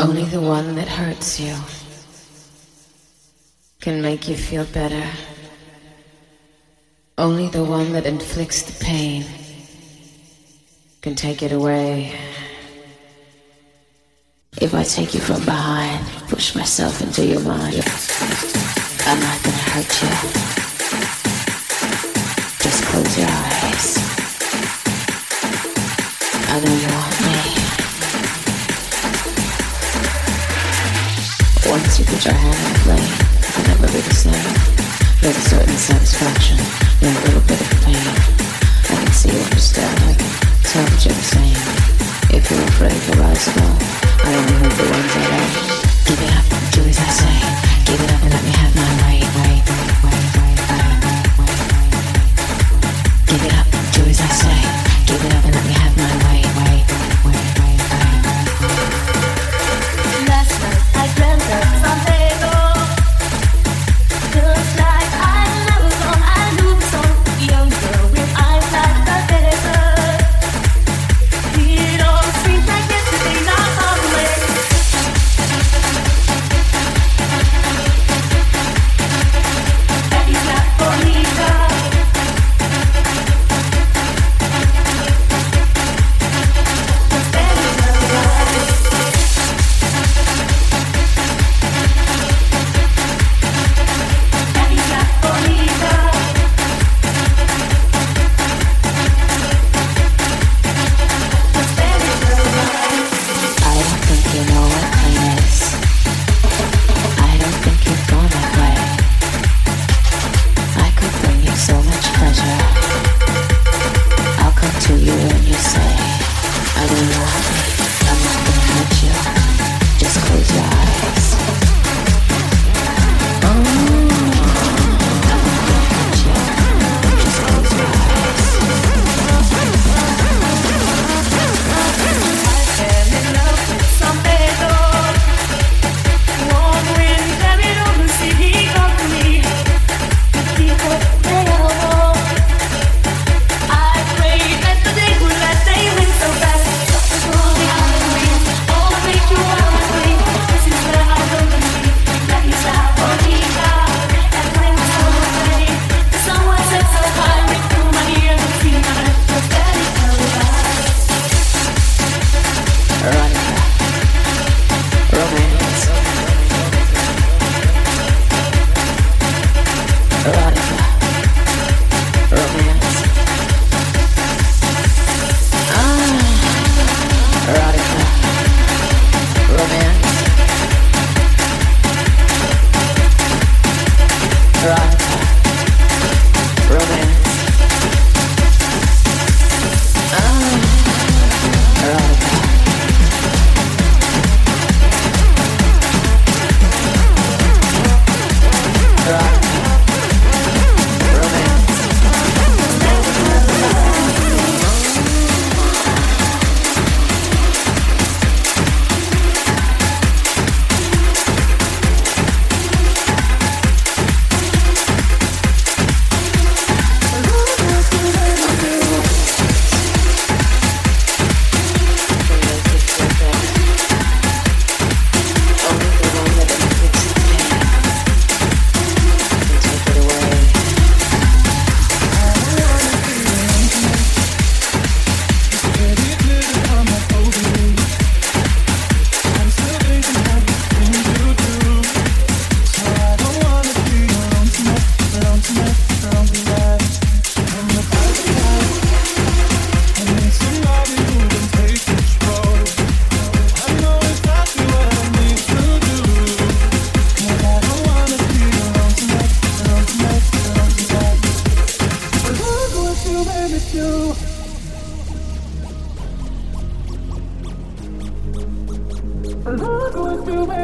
Only the one that hurts you can make you feel better. Only the one that inflicts the pain can take it away. If I take you from behind, push myself into your mind, I'm not gonna hurt you. Just close your eyes. I know you want me. Once you put your hand flame, it can never be the same. There's a certain satisfaction in a little bit of pain. I can see what you're staring. Tell what you're saying. If you're afraid to rise above. I only heard the ones I love. Give it up, do as I say. Give it up and let me have my way,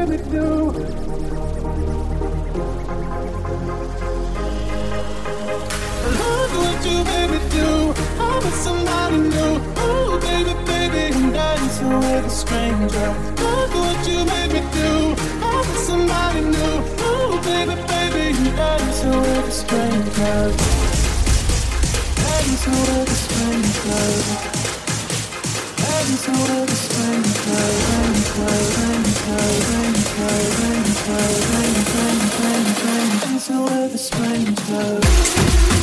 Look what you made me do. I'm somebody new. Ooh, baby, baby, I'm dancing with a stranger. What you made me do. I'm somebody new. Ooh, baby, baby, dancing with a stranger. Dancing with a stranger. Dancing with a. Stranger, Slow, slow, slow, slow, slow, slow,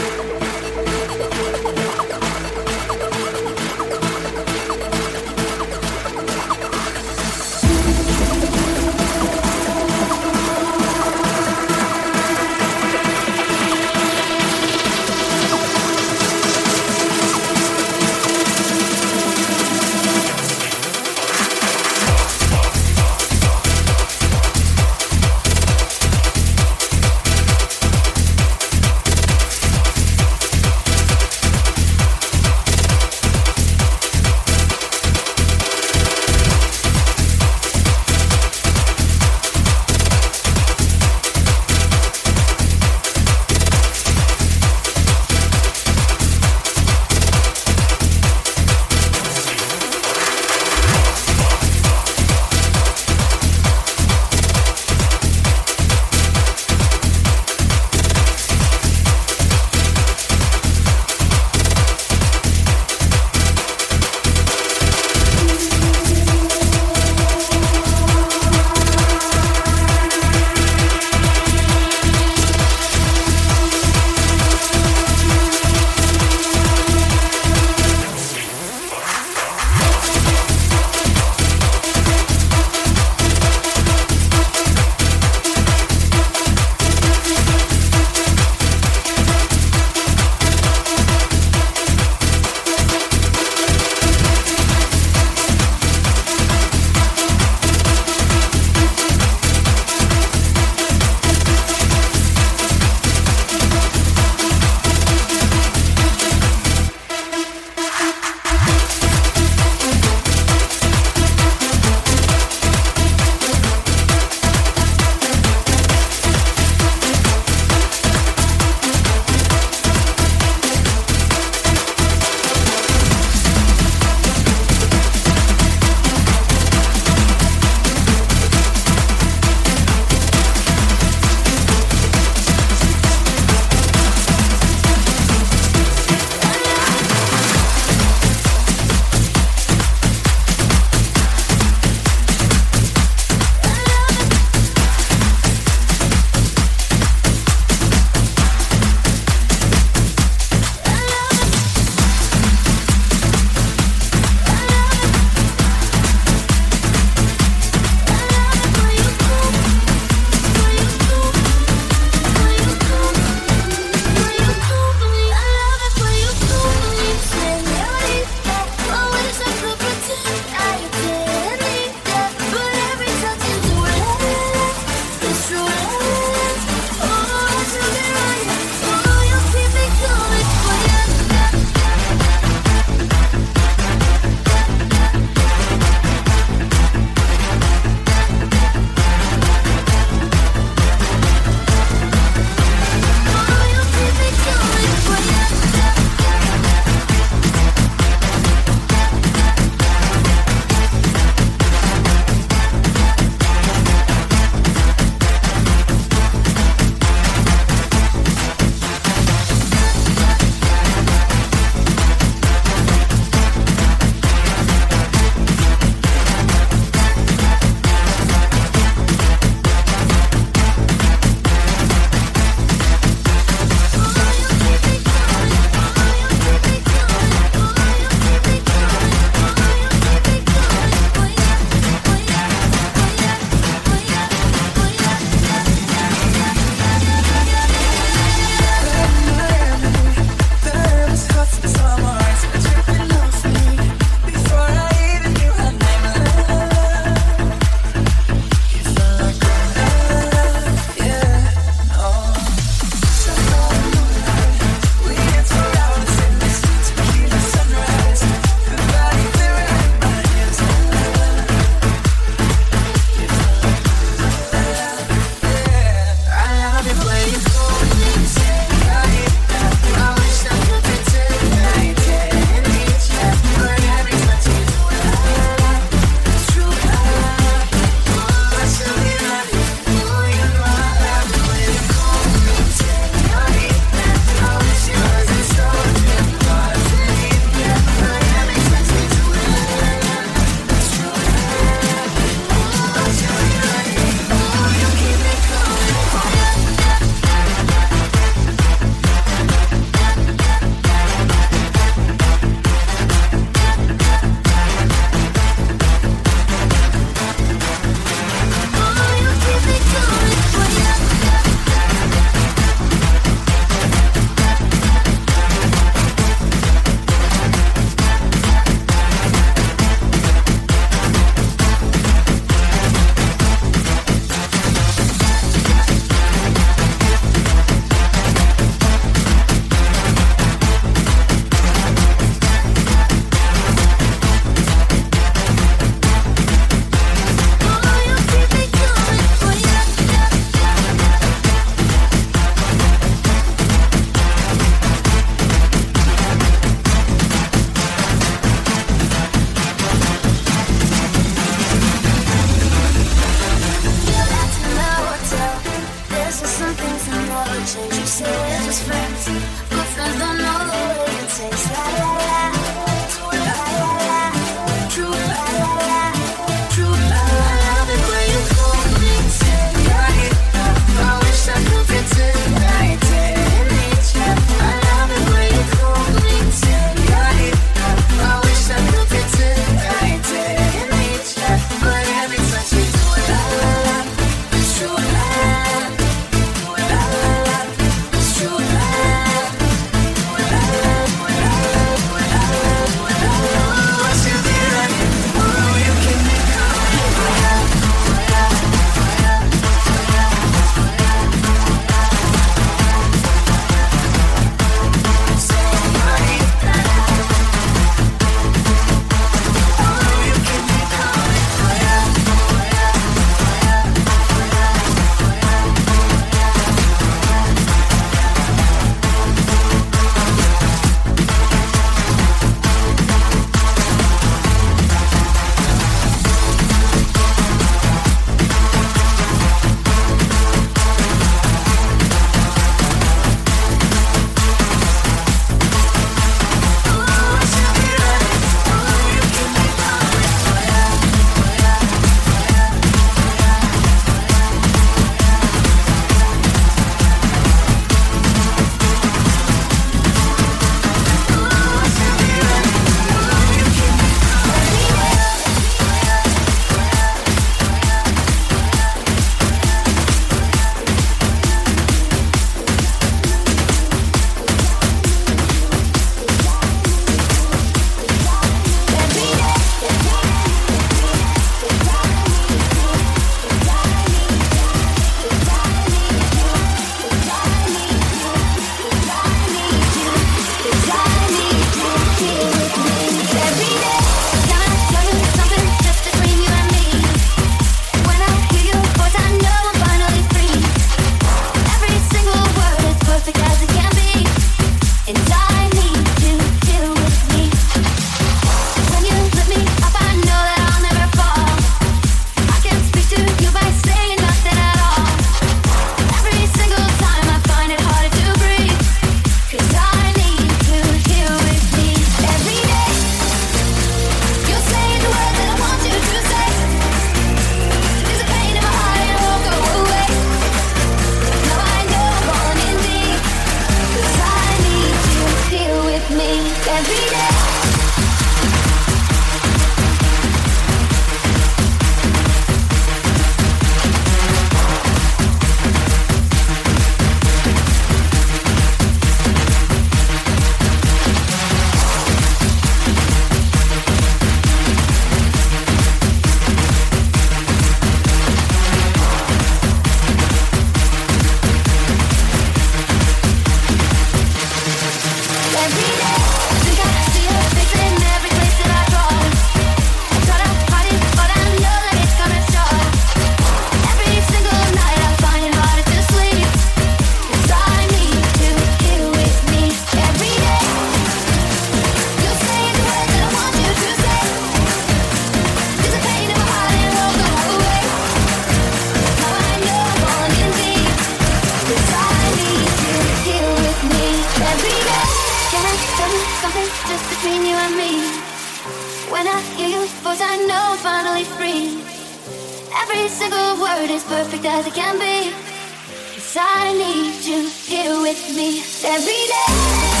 I need you here with me every day.